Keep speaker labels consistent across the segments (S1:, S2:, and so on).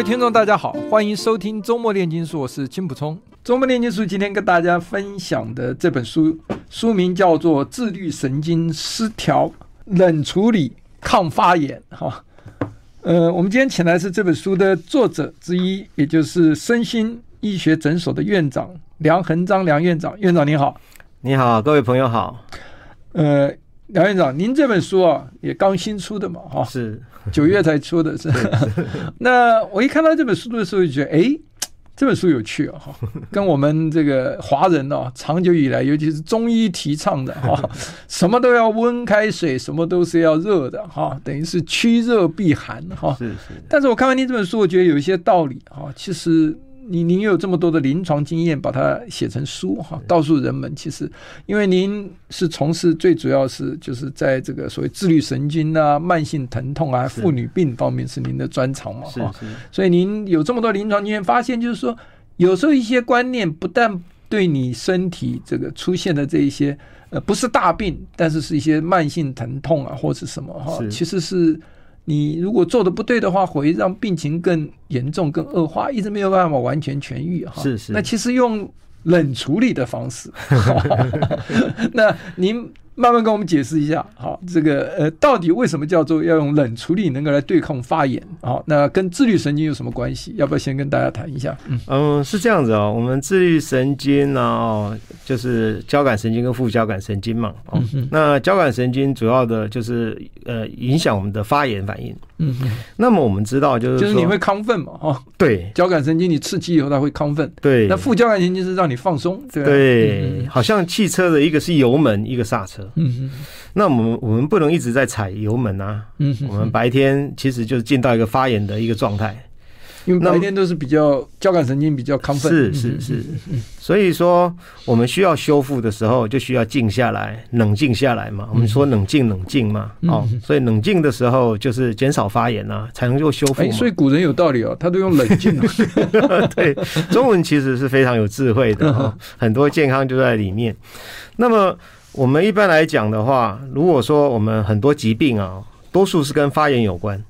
S1: 位听众，大家好，欢迎收听周末炼金术，我是金普聪。周末炼金术今天跟大家分享的这本书，书名叫做《自律神经失调冷处理抗发炎》哈。呃，我们今天请来是这本书的作者之一，也就是身心医学诊所的院长梁恒章梁院长。院长您好，
S2: 你好，各位朋友好。
S1: 呃，梁院长，您这本书啊也刚新出的嘛哈？
S2: 是。
S1: 九月才出的是，那我一看到这本书的时候，就觉得，哎，这本书有趣啊，哈，跟我们这个华人呢，长久以来，尤其是中医提倡的哈，什么都要温开水，什么都是要热的哈，等于是驱热避寒哈。是是。但是我看完您这本书，我觉得有一些道理哈，其实。您您有这么多的临床经验，把它写成书哈，告诉人们，其实因为您是从事最主要是就是在这个所谓自律神经啊、慢性疼痛啊、妇女病方面是您的专长嘛哈，所以您有这么多临床经验，发现就是说，有时候一些观念不但对你身体这个出现的这一些呃不是大病，但是是一些慢性疼痛啊或者什么哈，其实是。你如果做的不对的话，会让病情更严重、更恶化，一直没有办法完全痊愈哈。是是。那其实用冷处理的方式，那您。慢慢跟我们解释一下，好，这个呃，到底为什么叫做要用冷处理能够来对抗发炎？好，那跟自律神经有什么关系？要不要先跟大家谈一下？
S2: 嗯，嗯，是这样子哦，我们自律神经呢、哦，就是交感神经跟副交感神经嘛。哦，嗯、那交感神经主要的就是呃影响我们的发炎反应。嗯，那么我们知道就是
S1: 就是你会亢奋嘛？哦，
S2: 对，
S1: 交感神经你刺激以后它会亢奋。对，那副交感神经是让你放松。对，
S2: 对，好像汽车的一个是油门，一个刹车。嗯哼，那我们我们不能一直在踩油门啊。嗯哼，我们白天其实就是进到一个发炎的一个状态，
S1: 因为白天都是比较交感神经比较亢奋。
S2: 是是是，所以说我们需要修复的时候，就需要静下来，冷静下来嘛。我们说冷静冷静嘛。哦，所以冷静的时候就是减少发炎啊，才能够修复。
S1: 所以古人有道理哦，他都用冷静。
S2: 对，中文其实是非常有智慧的哦，很多健康就在里面。那么。我们一般来讲的话，如果说我们很多疾病啊，多数是跟发炎有关，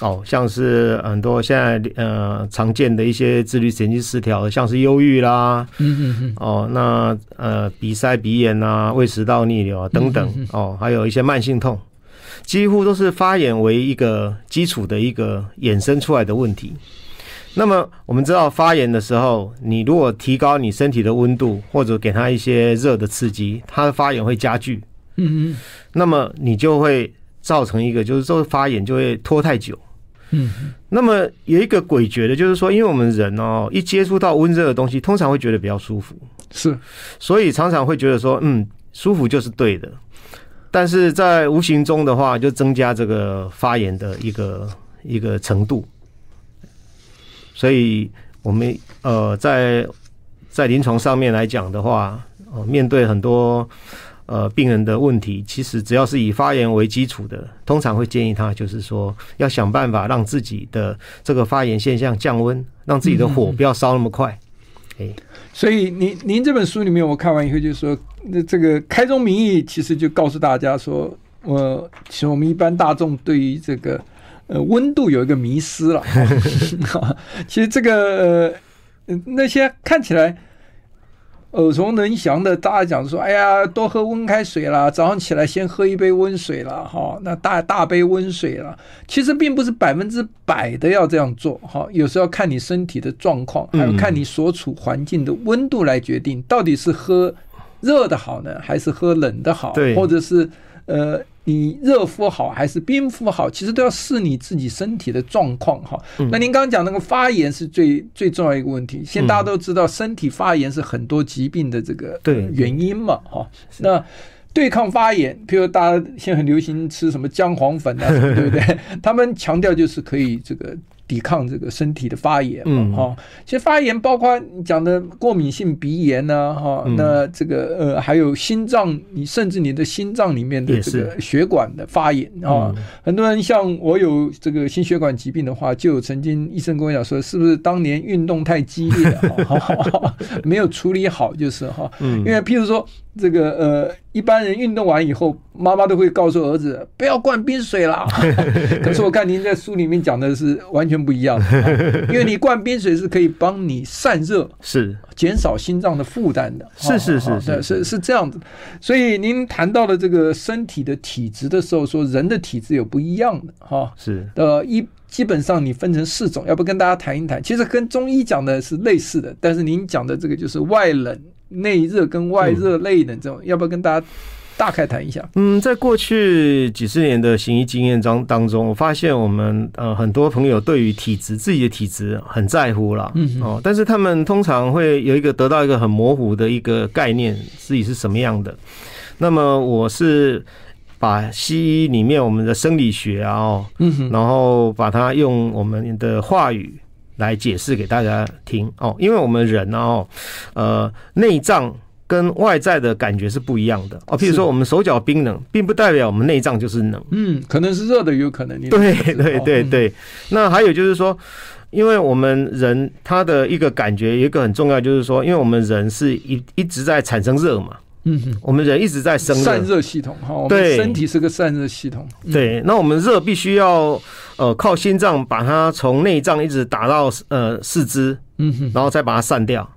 S2: 哦，像是很多现在呃常见的一些自律神经失调，像是忧郁啦，嗯嗯嗯，哦，那呃鼻塞、鼻炎啊、胃食道逆流啊等等，哦，还有一些慢性痛，几乎都是发炎为一个基础的一个衍生出来的问题。那么我们知道发炎的时候，你如果提高你身体的温度，或者给它一些热的刺激，它的发炎会加剧。嗯嗯。那么你就会造成一个，就是说发炎就会拖太久。嗯。那么有一个诡谲的，就是说，因为我们人哦，一接触到温热的东西，通常会觉得比较舒服。是。所以常常会觉得说，嗯，舒服就是对的。但是在无形中的话，就增加这个发炎的一个一个程度。所以，我们呃，在在临床上面来讲的话，呃，面对很多呃病人的问题，其实只要是以发炎为基础的，通常会建议他就是说，要想办法让自己的这个发炎现象降温，让自己的火不要烧那么快。哎，
S1: 所以您您这本书里面，我看完以后就是说，那这个开宗明义，其实就告诉大家说，呃，其实我们一般大众对于这个。呃，温度有一个迷失了。其实这个呃，那些看起来耳熟能详的，大家讲说，哎呀，多喝温开水啦，早上起来先喝一杯温水啦，哈，那大大杯温水啦。其实并不是百分之百的要这样做，哈，有时候要看你身体的状况，还有看你所处环境的温度来决定，到底是喝热的好呢，还是喝冷的好，或者是呃。你热敷好还是冰敷好，其实都要视你自己身体的状况哈。那您刚刚讲那个发炎是最最重要一个问题。现在大家都知道，身体发炎是很多疾病的这个原因嘛哈。那对抗发炎，譬如大家现在很流行吃什么姜黄粉啊，对不对？他们强调就是可以这个。抵抗这个身体的发炎嘛，哈、嗯，其实发炎包括你讲的过敏性鼻炎呢，哈，那这个呃还有心脏，你甚至你的心脏里面的这个血管的发炎啊，很多人像我有这个心血管疾病的话，就有曾经医生跟我讲说，是不是当年运动太激烈了，没有处理好，就是哈，因为譬如说。这个呃，一般人运动完以后，妈妈都会告诉儿子不要灌冰水啦。可是我看您在书里面讲的是完全不一样的，因为你灌冰水是可以帮你散热，是减少心脏的负担的。是是是是是是这样子。所以您谈到了这个身体的体质的时候，说人的体质有不一样的哈。是呃一基本上你分成四种，要不跟大家谈一谈？其实跟中医讲的是类似的，但是您讲的这个就是外冷。内热跟外热内冷这种，嗯、要不要跟大家大概谈一下？
S2: 嗯，在过去几十年的行医经验当当中，我发现我们呃很多朋友对于体质自己的体质很在乎了，嗯哼哦，但是他们通常会有一个得到一个很模糊的一个概念，自己是什么样的。那么我是把西医里面我们的生理学啊，哦，嗯哼，然后把它用我们的话语。来解释给大家听哦，因为我们人啊，哦，呃，内脏跟外在的感觉是不一样的哦。譬如说，我们手脚冰冷，并不代表我们内脏就是冷。
S1: 嗯，可能是热的，有可能。
S2: 对对对对。那还有就是说，因为我们人他的一个感觉，有一个很重要，就是说，因为我们人是一一直在产生热嘛。嗯哼，我们人一直在生热，
S1: 散热系统哈，对，身体是个散热系统。
S2: 对，那我们热必须要呃靠心脏把它从内脏一直打到呃四肢，嗯哼，然后再把它散掉。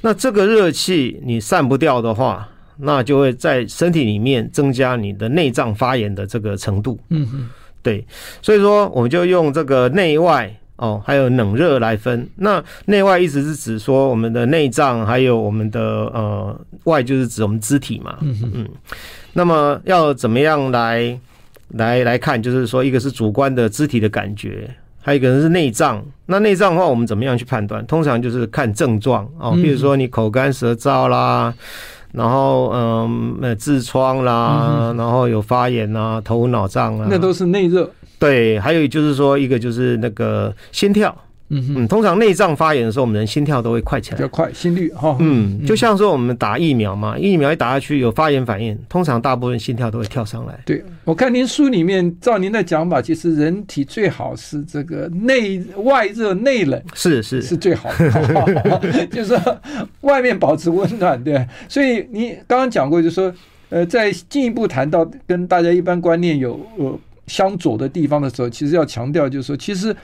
S2: 那这个热气你散不掉的话，那就会在身体里面增加你的内脏发炎的这个程度。嗯哼，对，所以说我们就用这个内外。哦，还有冷热来分。那内外意思是指说我们的内脏，还有我们的呃外，就是指我们肢体嘛。嗯嗯。那么要怎么样来来来看？就是说，一个是主观的肢体的感觉，还有一个人是内脏。那内脏的话，我们怎么样去判断？通常就是看症状哦，比如说你口干舌燥啦，然后嗯呃，痔疮啦，然后有发炎啊，头脑胀啊，
S1: 那都是内热。
S2: 对，还有就是说，一个就是那个心跳，嗯嗯，通常内脏发炎的时候，我们人心跳都会快起来，
S1: 比较快，心率哈，
S2: 嗯，就像说我们打疫苗嘛，疫苗一打下去有发炎反应，通常大部分心跳都会跳上来。
S1: 对，我看您书里面照您的讲法，其实人体最好是这个内外热内冷，
S2: 是是
S1: 是最好的，就是说外面保持温暖，对。所以你刚刚讲过，就是说呃，在进一步谈到跟大家一般观念有呃。相左的地方的时候，其实要强调，就是说，其实。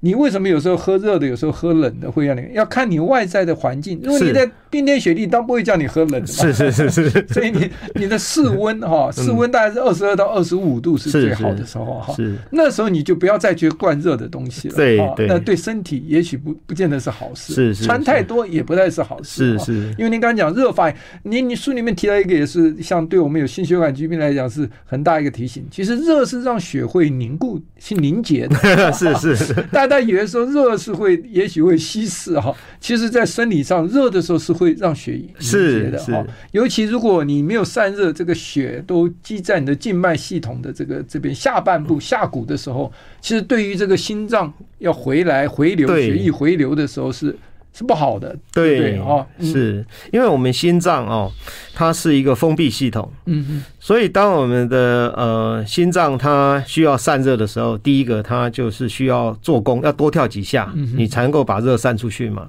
S1: 你为什么有时候喝热的，有时候喝冷的会让你要看你外在的环境。如果你在冰天雪地，当然不会叫你喝冷的嘛。
S2: 是是是是。
S1: 所以你你的室温哈，室温大概是二十二到二十五度是最好的时候哈。是。那时候你就不要再去灌热的东西了。对对。那对身体也许不不见得是好事。是是。穿太多也不太是好事。是是。因为您刚刚讲热发炎，你你书里面提到一个也是像对我们有心血管疾病来讲是很大一个提醒。其实热是让血会凝固、去凝结的。是是。大家以为说热是会，也许会稀释哈。其实，在生理上，热的时候是会让血凝结的哈。尤其如果你没有散热，这个血都积在你的静脉系统的这个这边下半部下骨的时候，其实对于这个心脏要回来回流血液回流的时候是。是不好的，对哦，
S2: 是。因为我们心脏哦，它是一个封闭系统，嗯嗯，所以当我们的呃心脏它需要散热的时候，第一个它就是需要做功，要多跳几下，你才能够把热散出去嘛。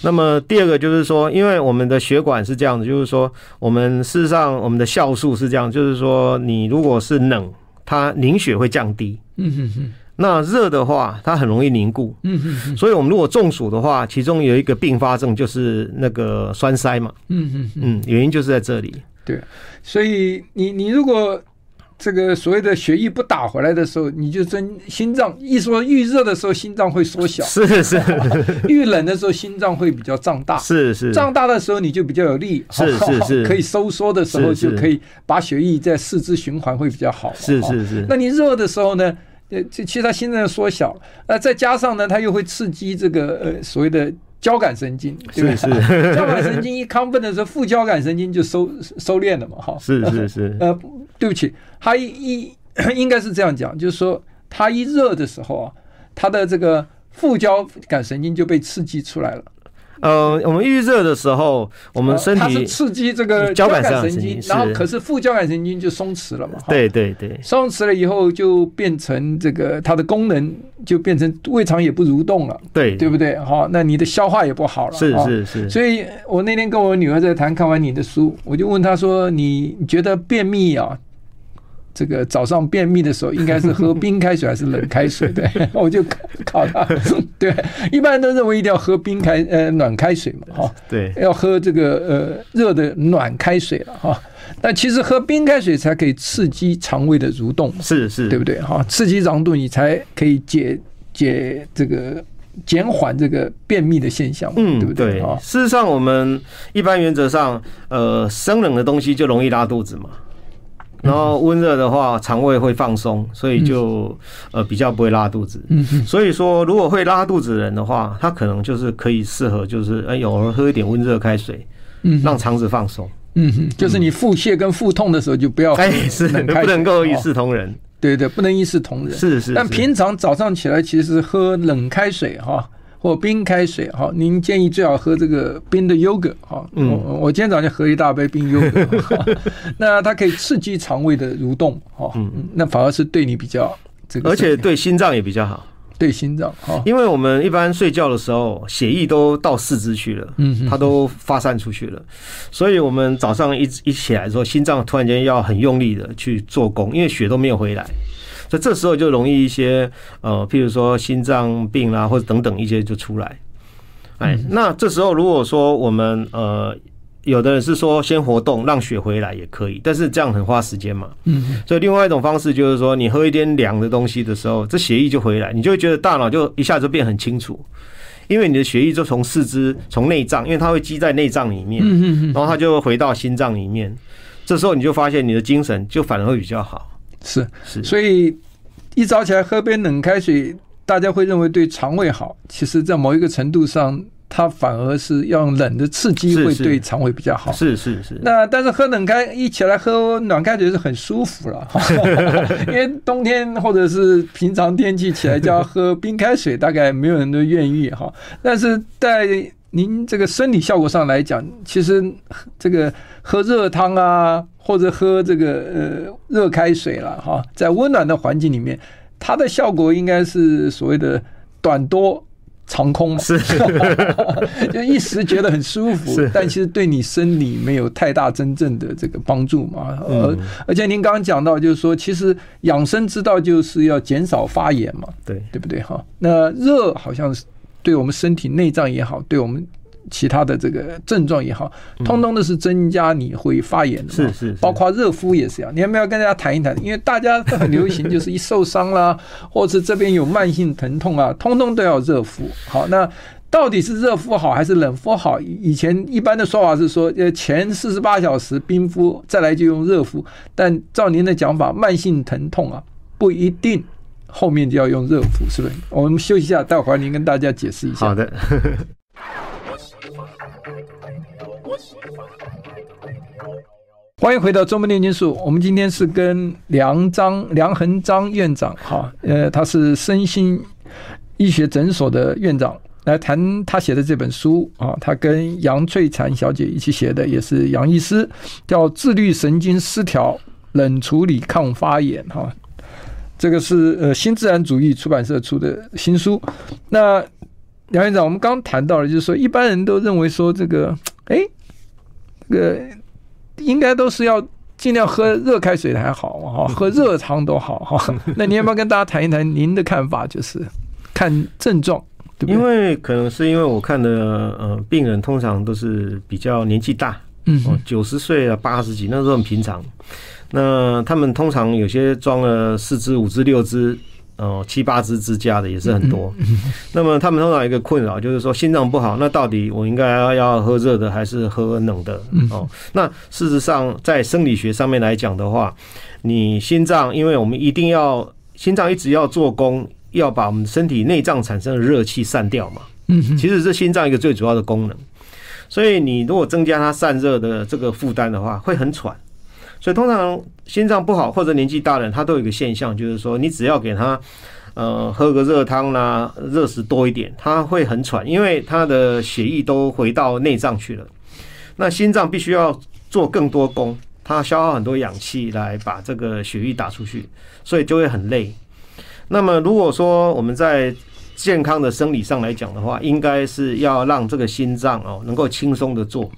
S2: 那么第二个就是说，因为我们的血管是这样子，就是说我们事实上我们的酵素是这样，就是说你如果是冷，它凝血会降低，嗯哼哼。那热的话，它很容易凝固。
S1: 嗯嗯嗯。
S2: 所以我们如果中暑的话，其中有一个并发症就是那个栓塞嘛。
S1: 嗯嗯
S2: 嗯，原因就是在这里。
S1: 对，所以你你如果。这个所谓的血液不打回来的时候，你就真心脏一说遇热的时候心脏会缩小，
S2: 是是；
S1: 遇冷的时候心脏会比较胀大，
S2: 是是。
S1: 胀大的时候你就比较有力，
S2: 是是是。
S1: 可以收缩的时候就可以把血液在四肢循环会比较好，
S2: 是是是。
S1: 那你热的时候呢？呃，这其实它心脏缩小，那再加上呢，它又会刺激这个呃所谓的。交感神经，对 交感神经一亢奋的时候，副交感神经就收收敛了嘛，哈。
S2: 是是是。
S1: 呃，对不起，它一一应该是这样讲，就是说，它一热的时候啊，它的这个副交感神经就被刺激出来了。
S2: 呃，我们预热的时候，我们身体它
S1: 是刺激这个交感神经，然后可是副交感神经就松弛了嘛。
S2: 对对对，
S1: 松弛了以后就变成这个它的功能就变成胃肠也不蠕动了，
S2: 对
S1: 对不对？好，那你的消化也不好了。
S2: 是是是。所
S1: 以我那天跟我女儿在谈，看完你的书，我就问她说：“你觉得便秘啊？”这个早上便秘的时候，应该是喝冰开水还是冷开水？对，我就考他。对，一般人都认为一定要喝冰开呃暖开水嘛，哈。
S2: 对，
S1: 要喝这个呃热的暖开水了哈。但其实喝冰开水才可以刺激肠胃的蠕动，
S2: 是是，
S1: 对不对？哈，刺激肠胃你才可以解解这个减缓这个便秘的现象，
S2: 嗯，
S1: 对不对？啊，
S2: 事实上我们一般原则上，呃，生冷的东西就容易拉肚子嘛。然后温热的话，肠胃会放松，所以就呃比较不会拉肚子。所以说，如果会拉肚子的人的话，他可能就是可以适合，就是哎，偶尔喝一点温热开水，让肠子放松。
S1: 嗯哼，就是你腹泻跟腹痛的时候就不要
S2: 哎，是不能够一视同仁。
S1: 对对，不能一视同仁。
S2: 是是，是。
S1: 但平常早上起来，其实喝冷开水哈。或冰开水哈，您建议最好喝这个冰的优格哈。嗯，我今天早上喝一大杯冰优格，那它可以刺激肠胃的蠕动哈。嗯，那反而是对你比较这个，
S2: 而且对心脏也比较好。
S1: 对心脏哈，
S2: 因为我们一般睡觉的时候，血液都到四肢去了，嗯，它都发散出去了，所以我们早上一一起来的时候，心脏突然间要很用力的去做功，因为血都没有回来。所以这时候就容易一些呃，譬如说心脏病啊，或者等等一些就出来。哎，那这时候如果说我们呃，有的人是说先活动让血回来也可以，但是这样很花时间嘛。嗯。所以另外一种方式就是说，你喝一点凉的东西的时候，这血液就回来，你就会觉得大脑就一下子变很清楚，因为你的血液就从四肢从内脏，因为它会积在内脏里面，然后它就回到心脏里面，这时候你就发现你的精神就反而会比较好。
S1: 是是，所以一早起来喝杯冷开水，大家会认为对肠胃好。其实，在某一个程度上，它反而是要用冷的刺激会对肠胃比较好。
S2: 是是是。
S1: 那但是喝冷开一起来喝暖开水是很舒服了，因为冬天或者是平常天气起来就要喝冰开水，大概没有人都愿意哈。但是在您这个生理效果上来讲，其实这个喝热汤啊，或者喝这个呃热开水了哈，在温暖的环境里面，它的效果应该是所谓的短多长空嘛，
S2: 是，
S1: 就一时觉得很舒服，但其实对你生理没有太大真正的这个帮助嘛。而而且您刚刚讲到，就是说，其实养生之道就是要减少发炎嘛，
S2: 对
S1: 对不对哈？那热好像是。对我们身体内脏也好，对我们其他的这个症状也好，通通都是增加你会发炎的。
S2: 是是，
S1: 包括热敷也是一样。你要不要跟大家谈一谈？因为大家都很流行，就是一受伤啦，或者这边有慢性疼痛啊，通通都要热敷。好，那到底是热敷好还是冷敷好？以前一般的说法是说，呃，前四十八小时冰敷，再来就用热敷。但照您的讲法，慢性疼痛啊，不一定。后面就要用热敷，是不是？我们休息一下，待会儿您跟大家解释一下。
S2: 好的。
S1: 欢迎回到中文炼金术。我们今天是跟梁章梁恒章院长，哈，呃，他是身心医学诊所的院长，来谈他写的这本书啊。他跟杨翠婵小姐一起写的，也是杨医师，叫《自律神经失调冷处理抗发炎》哈。这个是呃新自然主义出版社出的新书。那梁院长，我们刚谈到了，就是说一般人都认为说这个，哎，这个应该都是要尽量喝热开水还好哈，喝热汤都好哈。那你要不要跟大家谈一谈您的看法？就是看症状，对不对？
S2: 因为可能是因为我看的呃病人通常都是比较年纪大，嗯，九十岁啊，八十几，那都很平常。那他们通常有些装了四只、五只、六只。哦，七八只支架的也是很多。那么他们通常有一个困扰就是说心脏不好，那到底我应该要要喝热的还是喝冷的？哦，那事实上在生理学上面来讲的话，你心脏，因为我们一定要心脏一直要做工，要把我们身体内脏产生的热气散掉嘛。嗯，其实是心脏一个最主要的功能。所以你如果增加它散热的这个负担的话，会很喘。所以通常心脏不好或者年纪大的人，他都有一个现象，就是说你只要给他呃喝个热汤啦，热食多一点，他会很喘，因为他的血液都回到内脏去了。那心脏必须要做更多功，他消耗很多氧气来把这个血液打出去，所以就会很累。那么如果说我们在健康的生理上来讲的话，应该是要让这个心脏哦能够轻松的做。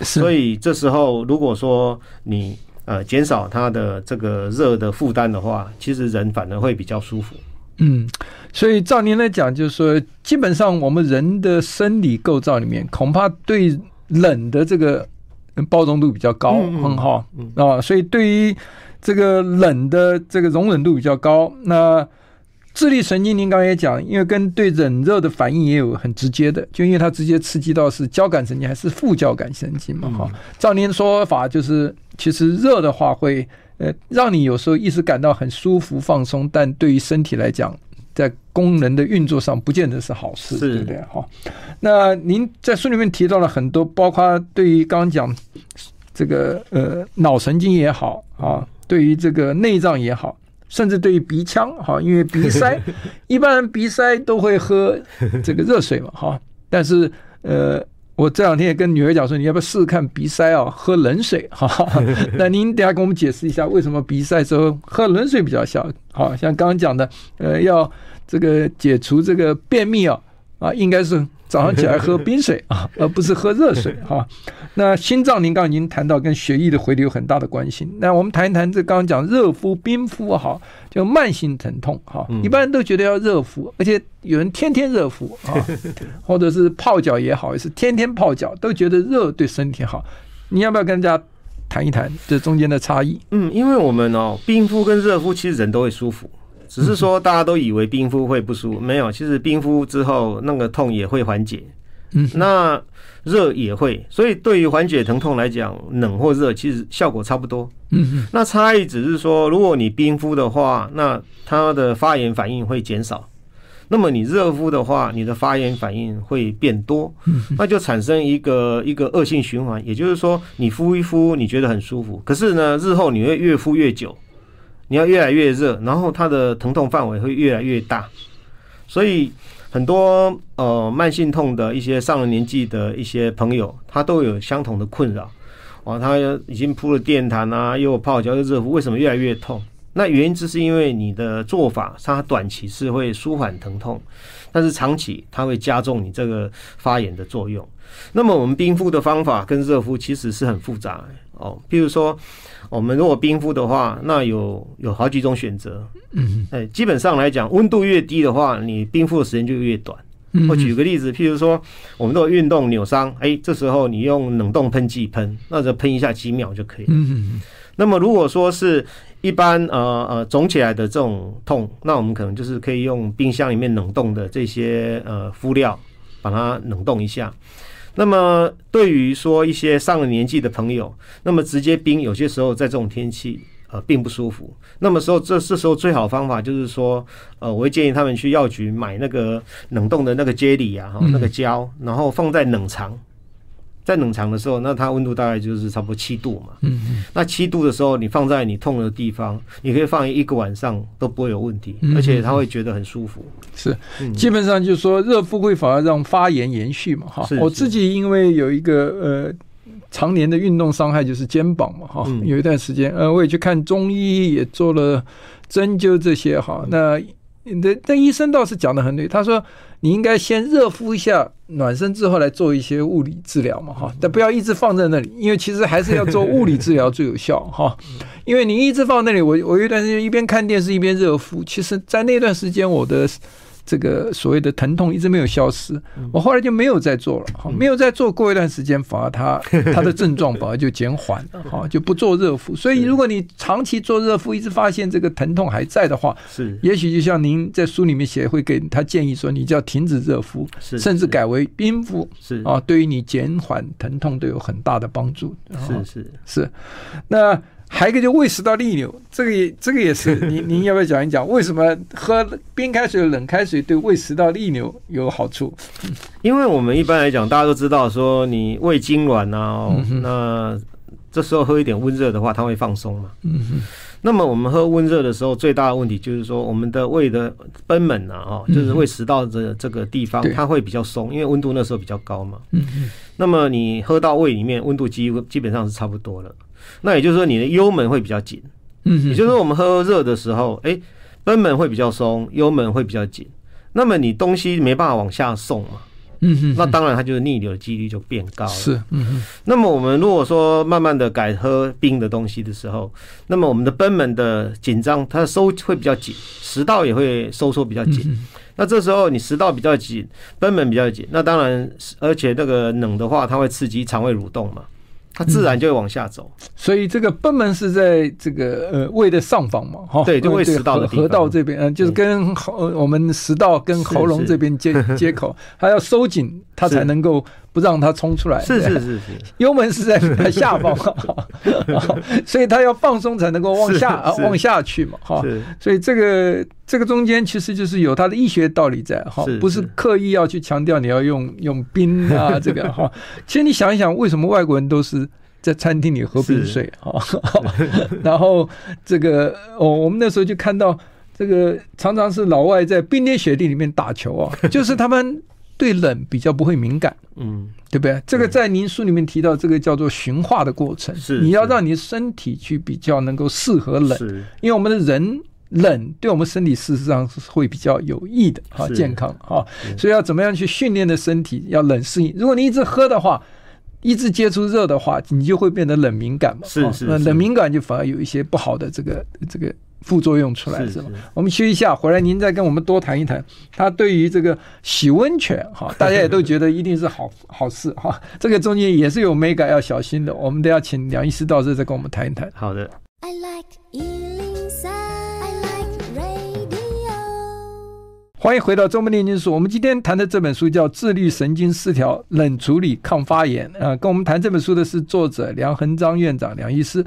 S2: 所以这时候如果说你呃，减少它的这个热的负担的话，其实人反而会比较舒服。
S1: 嗯，所以照您来讲，就是说，基本上我们人的生理构造里面，恐怕对冷的这个包容度比较高，很好啊。所以对于这个冷的这个容忍度比较高，那。智力神经，您刚才也讲，因为跟对冷热的反应也有很直接的，就因为它直接刺激到是交感神经还是副交感神经嘛？哈，照您说法，就是其实热的话会呃让你有时候一直感到很舒服放松，但对于身体来讲，在功能的运作上不见得是好事，对不对？哈，那您在书里面提到了很多，包括对于刚刚讲这个呃脑神经也好啊，对于这个内脏也好。甚至对于鼻腔哈，因为鼻塞，一般人鼻塞都会喝这个热水嘛哈。但是呃，我这两天也跟女儿讲说，你要不要试试看鼻塞哦，喝冷水 哈。那您等下给我们解释一下，为什么鼻塞时候喝冷水比较效？好像刚刚讲的，呃，要这个解除这个便秘哦啊，应该是。早上起来喝冰水啊，而不是喝热水 哈。那心脏，您刚刚已经谈到跟血液的回流有很大的关系。那我们谈一谈这刚刚讲热敷、冰敷哈，就慢性疼痛哈。一般人都觉得要热敷，而且有人天天热敷啊，或者是泡脚也好，也是天天泡脚，都觉得热对身体好。你要不要跟大家谈一谈这中间的差异？
S2: 嗯，因为我们哦，冰敷跟热敷其实人都会舒服。只是说大家都以为冰敷会不舒服，没有，其实冰敷之后那个痛也会缓解，嗯，那热也会，所以对于缓解疼痛来讲，冷或热其实效果差不多，嗯，那差异只是说，如果你冰敷的话，那它的发炎反应会减少，那么你热敷的话，你的发炎反应会变多，那就产生一个一个恶性循环，也就是说，你敷一敷你觉得很舒服，可是呢，日后你会越敷越久。你要越来越热，然后它的疼痛范围会越来越大，所以很多呃慢性痛的一些上了年纪的一些朋友，他都有相同的困扰。哦，他已经铺了电毯啊，又泡脚又热敷，为什么越来越痛？那原因就是因为你的做法，它短期是会舒缓疼痛，但是长期它会加重你这个发炎的作用。那么我们冰敷的方法跟热敷其实是很复杂哦，譬如说。我们如果冰敷的话，那有有好几种选择。嗯，哎，基本上来讲，温度越低的话，你冰敷的时间就越短。我举个例子，譬如说，我们如果运动扭伤，哎，这时候你用冷冻喷剂喷，那就喷一下几秒就可以了。嗯，那么如果说是一般呃呃肿起来的这种痛，那我们可能就是可以用冰箱里面冷冻的这些呃敷料，把它冷冻一下。那么，对于说一些上了年纪的朋友，那么直接冰，有些时候在这种天气，呃，并不舒服。那么时候，这这时候最好方法就是说，呃，我会建议他们去药局买那个冷冻的那个啫喱啊，哈，那个胶，然后放在冷藏。在冷藏的时候，那它温度大概就是差不多七度嘛。嗯嗯。那七度的时候，你放在你痛的地方，你可以放一个晚上都不会有问题，而且它会觉得很舒服。是，基本上就是说热敷会反而让发炎延续嘛。哈，我自己因为有一个呃常年的运动伤害，就是肩膀嘛。哈，有一段时间呃我也去看中医，也做了针灸这些哈。那
S1: 那那医生倒是讲得很对，他说你应该先热敷一下，暖身之后来做一些物理治疗嘛，哈，但不要一直放在那里，因为其实还是要做物理治疗最有效，哈，因为你一直放那里，我我有一段时间一边看电视一边热敷，其实在那段时间我的。这个所谓的疼痛一直没有消失，我后来就没有再做了，哈，没有再做过一段时间，反而它它 的症状反而就减缓了，哈，就不做热敷。所以如果你长期做热敷，一直发现这个疼痛还在的话，是，也许就像您在书里面写，会给他建议说，你就要停止热敷，甚至改为冰敷，是。啊，对于你减缓疼痛都有很大的帮助。
S2: 是是。
S1: 是，那。还有一个就胃食道逆流，这个也这个也是，您您要不要讲一讲，为什么喝冰开水、冷开水对胃食道逆流有好处？
S2: 因为我们一般来讲，大家都知道说，你胃痉挛啊，那这时候喝一点温热的话，它会放松嘛。嗯哼。那么我们喝温热的时候，最大的问题就是说，我们的胃的贲门啊，哦，就是胃食道的这个地方，它会比较松，因为温度那时候比较高嘛。嗯哼。那么你喝到胃里面，温度基基本上是差不多了。那也就是说，你的幽门会比较紧，嗯，也就是说，我们喝热的时候，哎，贲门会比较松，幽门会比较紧，那么你东西没办法往下送嘛，嗯哼，那当然它就是逆流的几率就变高了，是，嗯哼。那么我们如果说慢慢的改喝冰的东西的时候，那么我们的贲门的紧张，它的收会比较紧，食道也会收缩比较紧，那这时候你食道比较紧，贲门比较紧，那当然，而且那个冷的话，它会刺激肠胃蠕动嘛。它自然就会往下走，
S1: 嗯、所以这个贲门是在这个呃胃的上方嘛，哈，
S2: 对，就胃食道的
S1: 河道这边，嗯，就是跟喉我们食道跟喉咙这边接 接口，它要收紧，它才能够。不让它冲出来，
S2: 是是是是，
S1: 幽门是在它下方，所以它要放松才能够往下啊往下去嘛，哈，所以这个这个中间其实就是有它的医学道理在，哈，不是刻意要去强调你要用用冰啊 这个哈，其实你想一想，为什么外国人都是在餐厅里喝冰水啊？然后这个哦，我们那时候就看到这个常常是老外在冰天雪地里面打球啊，就是他们。对冷比较不会敏感，嗯，对不对？这个在您书里面提到，这个叫做循化的过程，是你要让你身体去比较能够适合冷，因为我们的人冷对我们身体事实上是会比较有益的，哈，健康哈，所以要怎么样去训练的身体要冷适应？如果你一直喝的话，一直接触热的话，你就会变得冷敏感嘛，是是，冷敏感就反而有一些不好的这个这个。副作用出来是吧？我们休息一下，回来您再跟我们多谈一谈。他对于这个洗温泉哈，大家也都觉得一定是好好事哈。这个中间也是有美感要小心的，我们都要请梁医师到这再跟我们谈一谈。
S2: 好的。
S3: I like 103, I like radio。
S1: 欢迎回到周末炼金术。我们今天谈的这本书叫《自律神经失调冷处理抗发炎》啊，跟我们谈这本书的是作者梁恒章院长梁医师。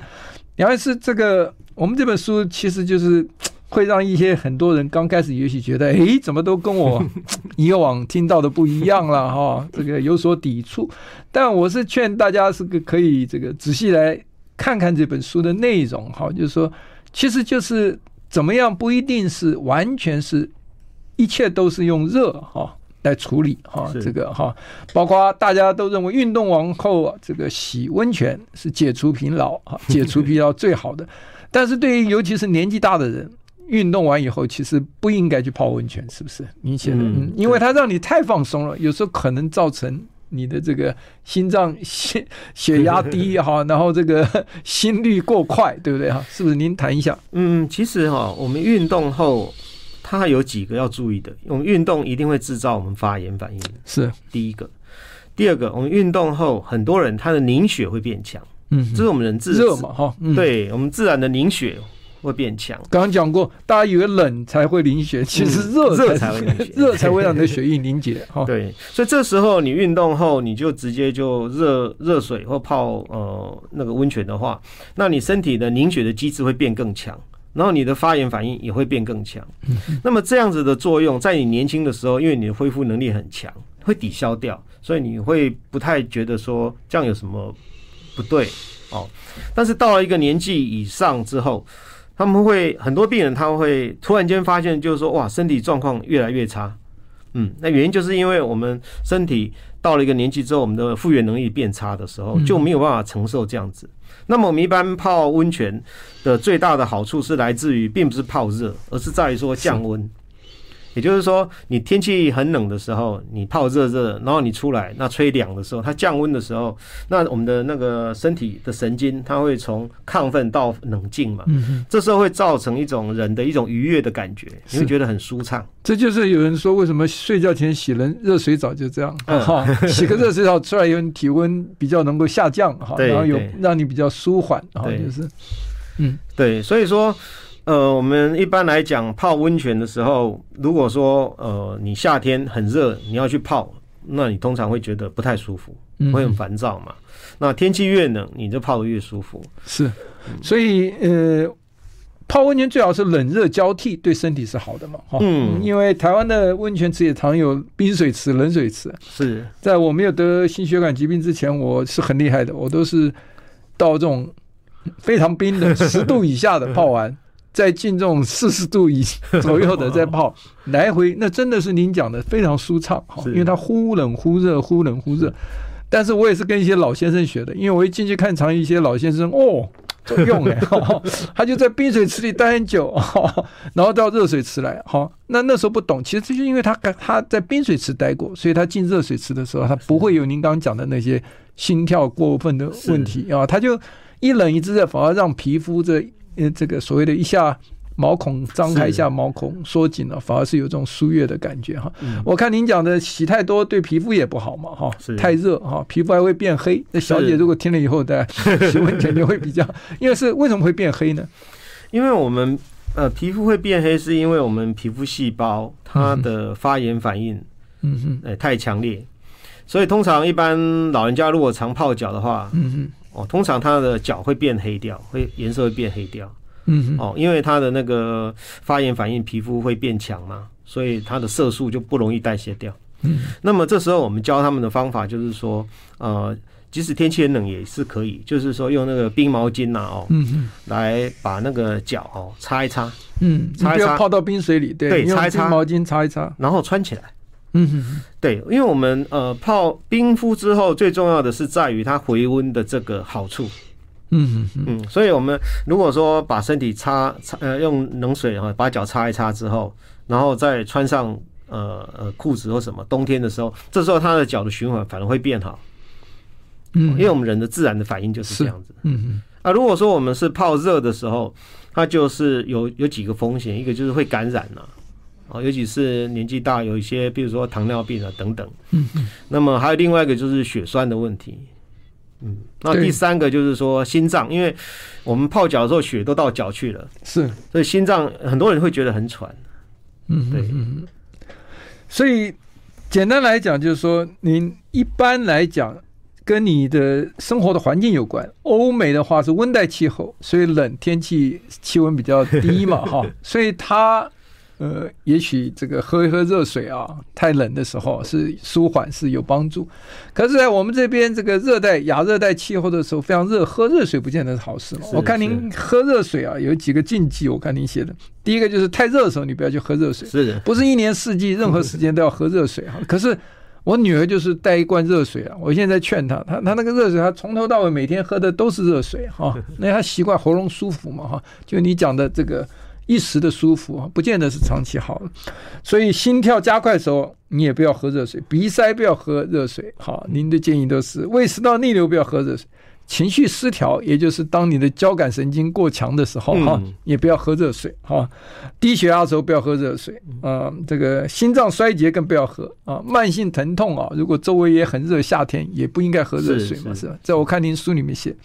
S1: 梁医师，这个。我们这本书其实就是会让一些很多人刚开始也许觉得，哎，怎么都跟我 以往听到的不一样了哈，这个有所抵触。但我是劝大家是个可以这个仔细来看看这本书的内容哈，就是说，其实就是怎么样不一定是完全是一切都是用热哈来处理哈，这个哈，包括大家都认为运动完后这个洗温泉是解除疲劳啊，解除疲劳最好的。但是对于尤其是年纪大的人，运动完以后其实不应该去泡温泉，是不是？明显的，嗯，因为它让你太放松了，有时候可能造成你的这个心脏血血压低哈，然后这个心率过快，对不对哈？是不是？您谈一下。
S2: 嗯，其实哈，我们运动后它有几个要注意的，我们运动一定会制造我们发炎反应，
S1: 是
S2: 第一个。第二个，我们运动后很多人他的凝血会变强。嗯，这是我们人自
S1: 热嘛哈，
S2: 对我们自然的凝血会变强。
S1: 刚刚讲过，大家以为冷才会凝血，其实热热才会凝血，热才会让你的血液凝结 哈。
S2: 对，所以这时候你运动后，你就直接就热热水或泡呃那个温泉的话，那你身体的凝血的机制会变更强，然后你的发炎反应也会变更强。那么这样子的作用，在你年轻的时候，因为你的恢复能力很强，会抵消掉，所以你会不太觉得说这样有什么。不对，哦，但是到了一个年纪以上之后，他们会很多病人，他们会突然间发现，就是说，哇，身体状况越来越差。嗯，那原因就是因为我们身体到了一个年纪之后，我们的复原能力变差的时候，就没有办法承受这样子。那么我们一般泡温泉的最大的好处是来自于，并不是泡热，而是在于说降温。也就是说，你天气很冷的时候，你泡热热，然后你出来，那吹凉的时候，它降温的时候，那我们的那个身体的神经，它会从亢奋到冷静嘛。嗯嗯。这时候会造成一种人的一种愉悦的感觉，你会觉得很舒畅。
S1: 这就是有人说，为什么睡觉前洗冷热水澡就这样？哈、嗯，洗个热水澡出来以后，你体温比较能够下降，哈，然后有让你比较舒缓，哈，就是，嗯，
S2: 对，所以说。呃，我们一般来讲泡温泉的时候，如果说呃你夏天很热，你要去泡，那你通常会觉得不太舒服，会很烦躁嘛。嗯、那天气越冷，你就泡的越舒服。
S1: 是，所以呃，泡温泉最好是冷热交替，对身体是好的嘛。哈，嗯，因为台湾的温泉池也常有冰水池、冷水池。
S2: 是
S1: 在我没有得心血管疾病之前，我是很厉害的，我都是到这种非常冰的十度以下的泡完。再进这种 四十度以 左右的再泡，来回那真的是您讲的非常舒畅哈，因为它忽冷忽热，忽冷忽热。但是我也是跟一些老先生学的，因为我一进去看场，一些老先生哦，这用哎，他就在冰水池里待很久，然后到热水池来哈。那那时候不懂，其实就是因为他他在冰水池待过，所以他进热水池的时候，他不会有您刚刚讲的那些心跳过分的问题啊，他就一冷一热，反而让皮肤这。因为这个所谓的一下毛孔张开，一下毛孔缩紧了，反而是有这种舒悦的感觉哈。我看您讲的洗太多对皮肤也不好嘛哈，太热哈，皮肤还会变黑。那小姐如果听了以后，的洗温泉就会比较，因为是为什么会变黑呢？
S2: 因为我们呃皮肤会变黑，是因为我们皮肤细胞它的发炎反应，嗯哼，哎太强烈，所以通常一般老人家如果常泡脚的话，嗯哼。哦，通常他的脚会变黑掉，会颜色会变黑掉。嗯，哦，因为他的那个发炎反应，皮肤会变强嘛，所以他的色素就不容易代谢掉。嗯，那么这时候我们教他们的方法就是说，呃，即使天气很冷也是可以，就是说用那个冰毛巾呐，哦，嗯，来把那个脚哦擦一擦。嗯，擦一擦，不要泡到冰水里，对，擦一擦，毛巾擦一擦，然后穿起来。嗯哼，对，因为我们呃泡冰敷之后，最重要的是在于它回温的这个好处。嗯哼嗯，所以我们如果说把身体擦擦呃用冷水哈把脚擦一擦之后，然后再穿上呃呃裤子或什么，冬天的时候，这时候它的脚的循环反而会变好。嗯，因为我们人的自然的反应就是这样子。嗯嗯，啊，如果说我们是泡热的时候，它就是有有几个风险，一个就是会感染了。哦，尤其是年纪大，有一些，比如说糖尿病啊等等。嗯嗯。那么还有另外一个就是血栓的问题。嗯。那第三个就是说心脏，因为我们泡脚的时候血都到脚去了，是，所以心脏很多人会觉得很喘。嗯，对。
S1: 所以简单来讲，就是说，您一般来讲跟你的生活的环境有关。欧美的话是温带气候，所以冷天气气温比较低嘛，哈，所以它。呃，也许这个喝一喝热水啊，太冷的时候是舒缓是有帮助。可是，在我们这边这个热带亚热带气候的时候，非常热，喝热水不见得是好事嘛。我看您喝热水啊，有几个禁忌，我看您写的。第一个就是太热的时候，你不要去喝热水。是的，不是一年四季任何时间都要喝热水啊。可是我女儿就是带一罐热水啊，我现在在劝她，她她那个热水，她从头到尾每天喝的都是热水哈，那她习惯喉咙舒服嘛哈。就你讲的这个。一时的舒服啊，不见得是长期好的。所以心跳加快的时候，你也不要喝热水；鼻塞不要喝热水。好，您的建议都是胃食道逆流不要喝热水；情绪失调，也就是当你的交感神经过强的时候，哈，也不要喝热水。哈，低血压的时候不要喝热水。啊，这个心脏衰竭更不要喝啊。慢性疼痛啊，如果周围也很热，夏天也不应该喝热水嘛，是吧？在我看您书里面写，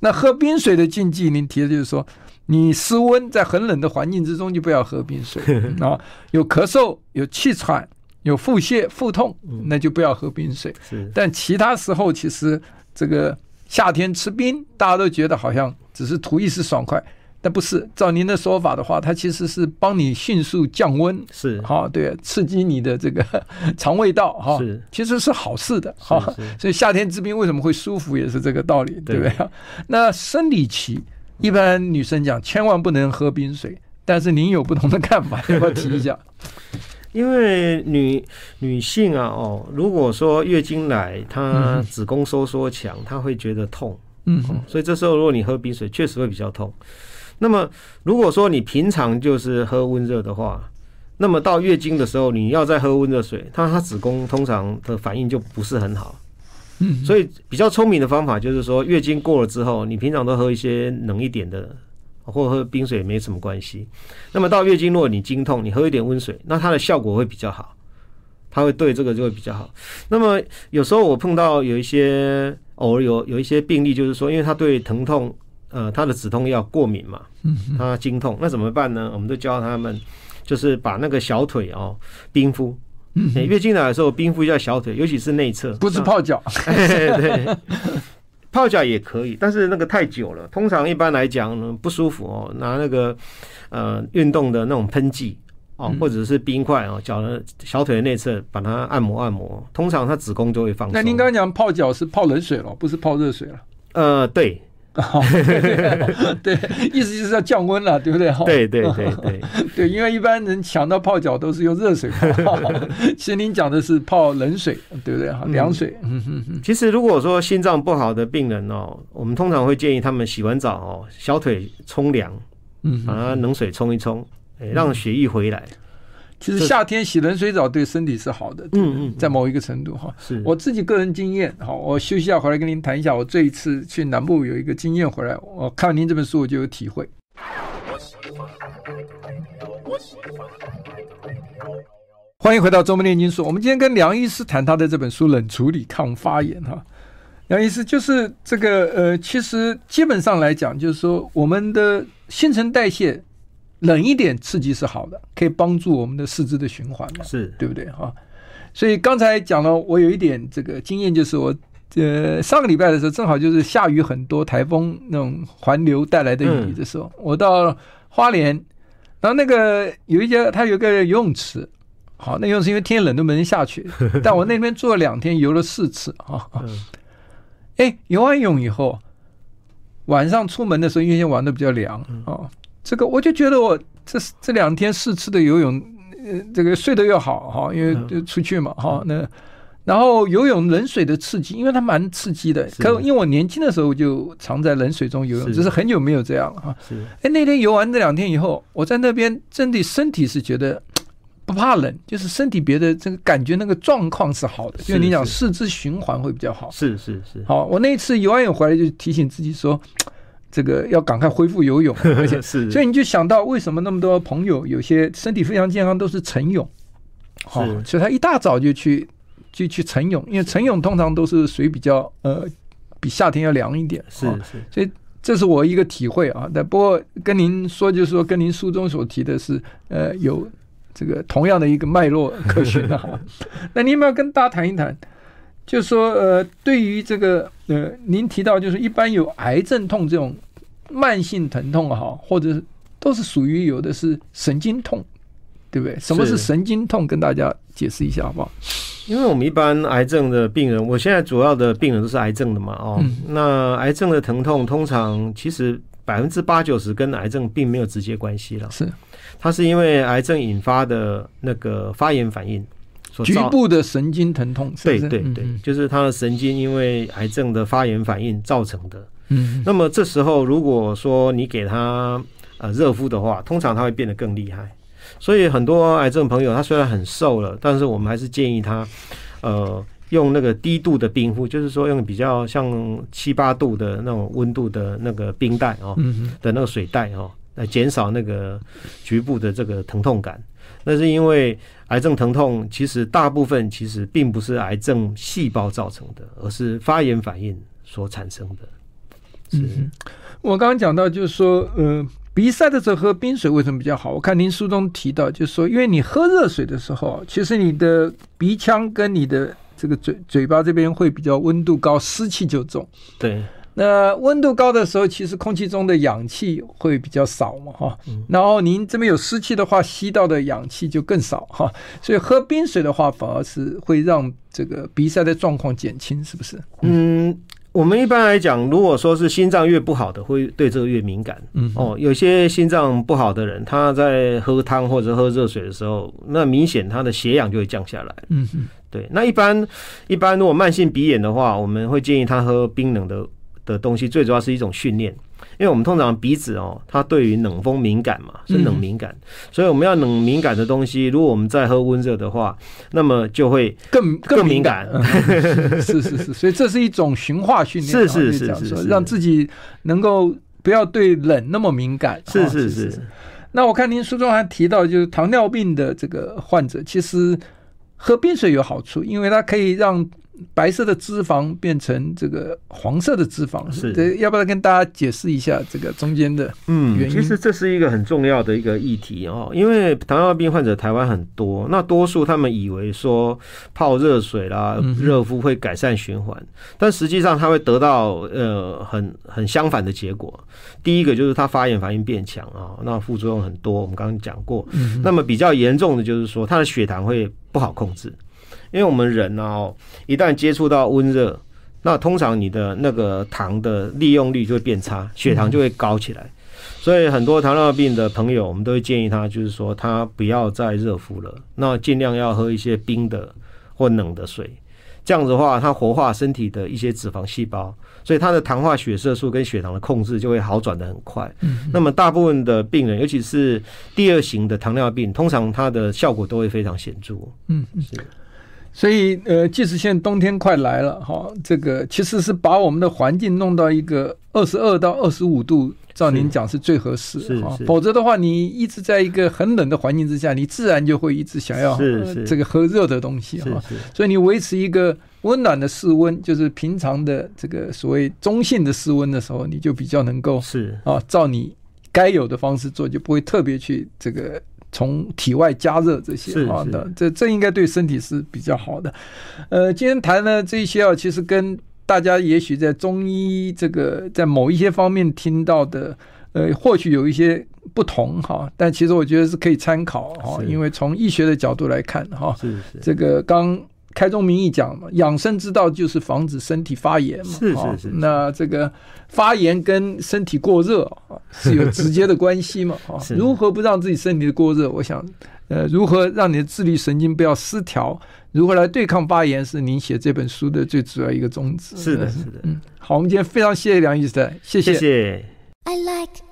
S1: 那喝冰水的禁忌，您提的就是说。你失温，在很冷的环境之中就不要喝冰水 啊！有咳嗽、有气喘、有腹泻、腹痛，那就不要喝冰水。但其他时候，其实这个夏天吃冰，大家都觉得好像只是图一时爽快，但不是。照您的说法的话，它其实是帮你迅速降温，是哈，对，刺激你的这个 肠胃道哈，其实是好事的哈。所以夏天吃冰为什么会舒服，也是这个道理，对不对？那生理期。一般女生讲，千万不能喝冰水，但是您有不同的看法，要不要提一下？
S2: 因为女女性啊，哦，如果说月经来，她子宫收缩强，她会觉得痛，嗯，所以这时候如果你喝冰水，确实会比较痛。那么如果说你平常就是喝温热的话，那么到月经的时候，你要再喝温热水，它它子宫通常的反应就不是很好。
S1: 嗯，
S2: 所以比较聪明的方法就是说，月经过了之后，你平常都喝一些冷一点的，或者喝冰水也没什么关系。那么到月经，如果你经痛，你喝一点温水，那它的效果会比较好，它会对这个就会比较好。那么有时候我碰到有一些偶尔有有一些病例，就是说，因为他对疼痛，呃，他的止痛药过敏嘛，嗯，他经痛，那怎么办呢？我们就教他们，就是把那个小腿哦冰敷。嗯，月经来的时候冰敷一下小腿，尤其是内侧，
S1: 不是泡脚。
S2: 对，泡脚也可以，但是那个太久了。通常一般来讲呢，不舒服哦，拿那个呃运动的那种喷剂哦，或者是冰块哦，脚的小腿的内侧把它按摩按摩，通常它子宫就会放松。
S1: 那您刚刚讲泡脚是泡冷水了，不是泡热水了？
S2: 呃，对。
S1: 哦，对，意思就是要降温了，对不对？
S2: 对对对对
S1: 对，因为一般人想到泡脚都是用热水泡，其实您讲的是泡冷水，对不对？哈，凉水。
S2: 嗯。其实如果说心脏不好的病人哦，我们通常会建议他们洗完澡哦，小腿冲凉，嗯，把它冷水冲一冲，让血液回来。
S1: 其实夏天洗冷水澡对身体是好的，嗯嗯，在某一个程度哈。是我自己个人经验，好，我休息一下回来跟您谈一下。我这一次去南部有一个经验回来，我看完您这本书我就有体会。欢迎回到周末炼金术，我们今天跟梁医师谈他的这本书《冷处理抗发炎》哈。梁医师就是这个呃，其实基本上来讲，就是说我们的新陈代谢。冷一点刺激是好的，可以帮助我们的四肢的循环嘛，
S2: 是。
S1: 对不对？哈？所以刚才讲了，我有一点这个经验，就是我呃上个礼拜的时候，正好就是下雨很多，台风那种环流带来的雨的时候，我到花莲，然后那个有一家它有个游泳池，好，那游泳池因为天冷都没人下去，但我那边住了两天，游了四次啊，哎，游完泳以后，晚上出门的时候，因为玩的比较凉啊。这个我就觉得我这这两天四次的游泳，呃，这个睡得又好哈，因为就出去嘛哈。那然后游泳冷水的刺激，因为它蛮刺激的。可因为我年轻的时候就常在冷水中游泳，只是很久没有这样了哈。哎，那天游完这两天以后，我在那边真的身体是觉得不怕冷，就是身体别的这个感觉那个状况是好的。因为你讲四肢循环会比较好。
S2: 是是是。
S1: 好，我那一次游完泳回来就提醒自己说。这个要赶快恢复游泳，而且是，所以你就想到为什么那么多朋友有些身体非常健康都是晨泳，好，所以他一大早就去就去晨泳，因为晨泳通常都是水比较呃比夏天要凉一点，是是，所以这是我一个体会啊。但不过跟您说，就是说跟您书中所提的是呃有这个同样的一个脉络科学的。那您有没有跟大家谈一谈？就是说，呃，对于这个，呃，您提到就是一般有癌症痛这种慢性疼痛哈，或者都是属于有的是神经痛，对不对？什么是神经痛？跟大家解释一下好不好？
S2: 因为我们一般癌症的病人，我现在主要的病人都是癌症的嘛，哦，嗯、那癌症的疼痛通常其实百分之八九十跟癌症并没有直接关系了，是，它是因为癌症引发的那个发炎反应。
S1: 局部的神经疼痛？
S2: 对对对，就是他的神经因为癌症的发炎反应造成的。嗯，那么这时候如果说你给他呃热敷的话，通常他会变得更厉害。所以很多癌症朋友他虽然很瘦了，但是我们还是建议他呃用那个低度的冰敷，就是说用比较像七八度的那种温度的那个冰袋哦，的那个水袋哦，来减少那个局部的这个疼痛感。那是因为癌症疼痛其实大部分其实并不是癌症细胞造成的，而是发炎反应所产生的。
S1: 嗯，我刚刚讲到就是说，呃，鼻塞的时候喝冰水为什么比较好？我看您书中提到，就是说，因为你喝热水的时候，其实你的鼻腔跟你的这个嘴嘴巴这边会比较温度高，湿气就重。
S2: 对。
S1: 那温度高的时候，其实空气中的氧气会比较少嘛，哈。然后您这边有湿气的话，吸到的氧气就更少，哈。所以喝冰水的话，反而是会让这个鼻塞的状况减轻，是不是？
S2: 嗯，我们一般来讲，如果说是心脏越不好的，会对这个越敏感。嗯，哦，有些心脏不好的人，他在喝汤或者喝热水的时候，那明显他的血氧就会降下来。嗯嗯，对。那一般一般如果慢性鼻炎的话，我们会建议他喝冰冷的。的东西最主要是一种训练，因为我们通常鼻子哦，它对于冷风敏感嘛，是冷敏感，嗯、所以我们要冷敏感的东西，如果我们再喝温热的话，那么就会
S1: 更
S2: 更敏感。
S1: 是是是，所以这是一种循化训练，
S2: 是是是是，是，
S1: 让自己能够不要对冷那么敏感。
S2: 是是是，是。
S1: 那我看您书中还提到，就是糖尿病的这个患者，其实喝冰水有好处，因为它可以让。白色的脂肪变成这个黄色的脂肪，是这要不要跟大家解释一下这个中间的原因？
S2: 嗯，其实这是一个很重要的一个议题哦，因为糖尿病患者台湾很多，那多数他们以为说泡热水啦、热敷会改善循环，但实际上他会得到呃很很相反的结果。第一个就是他发炎反应变强啊，那副作用很多，我们刚刚讲过。那么比较严重的就是说他的血糖会不好控制。因为我们人呢，一旦接触到温热，那通常你的那个糖的利用率就会变差，血糖就会高起来。所以很多糖尿病的朋友，我们都会建议他，就是说他不要再热敷了，那尽量要喝一些冰的或冷的水。这样子的话，它活化身体的一些脂肪细胞，所以它的糖化血色素跟血糖的控制就会好转的很快。那么大部分的病人，尤其是第二型的糖尿病，通常它的效果都会非常显著。嗯，是。
S1: 所以，呃，即使现在冬天快来了，哈，这个其实是把我们的环境弄到一个二十二到二十五度，照您讲是最合适，哈，否则的话，你一直在一个很冷的环境之下，你自然就会一直想要这个喝热的东西，哈。所以你维持一个温暖的室温，就是平常的这个所谓中性的室温的时候，你就比较能够是啊，照你该有的方式做，就不会特别去这个。从体外加热这些啊那，这这应该对身体是比较好的。呃，今天谈的这些啊，其实跟大家也许在中医这个在某一些方面听到的，呃，或许有一些不同哈，但其实我觉得是可以参考哈，因为从医学的角度来看哈，这个刚。开宗明义讲嘛，养生之道就是防止身体发炎嘛。是是是，是。那这个发炎跟身体过热啊是有直接的关系嘛？啊，如何不让自己身体的过热？我想，呃，如何让你的自律神经不要失调？如何来对抗发炎？是您写这本书的最主要一个宗旨。
S2: 是的，是的。
S1: 嗯，好，我们今天非常谢谢梁医生，谢谢。谢谢。
S3: I like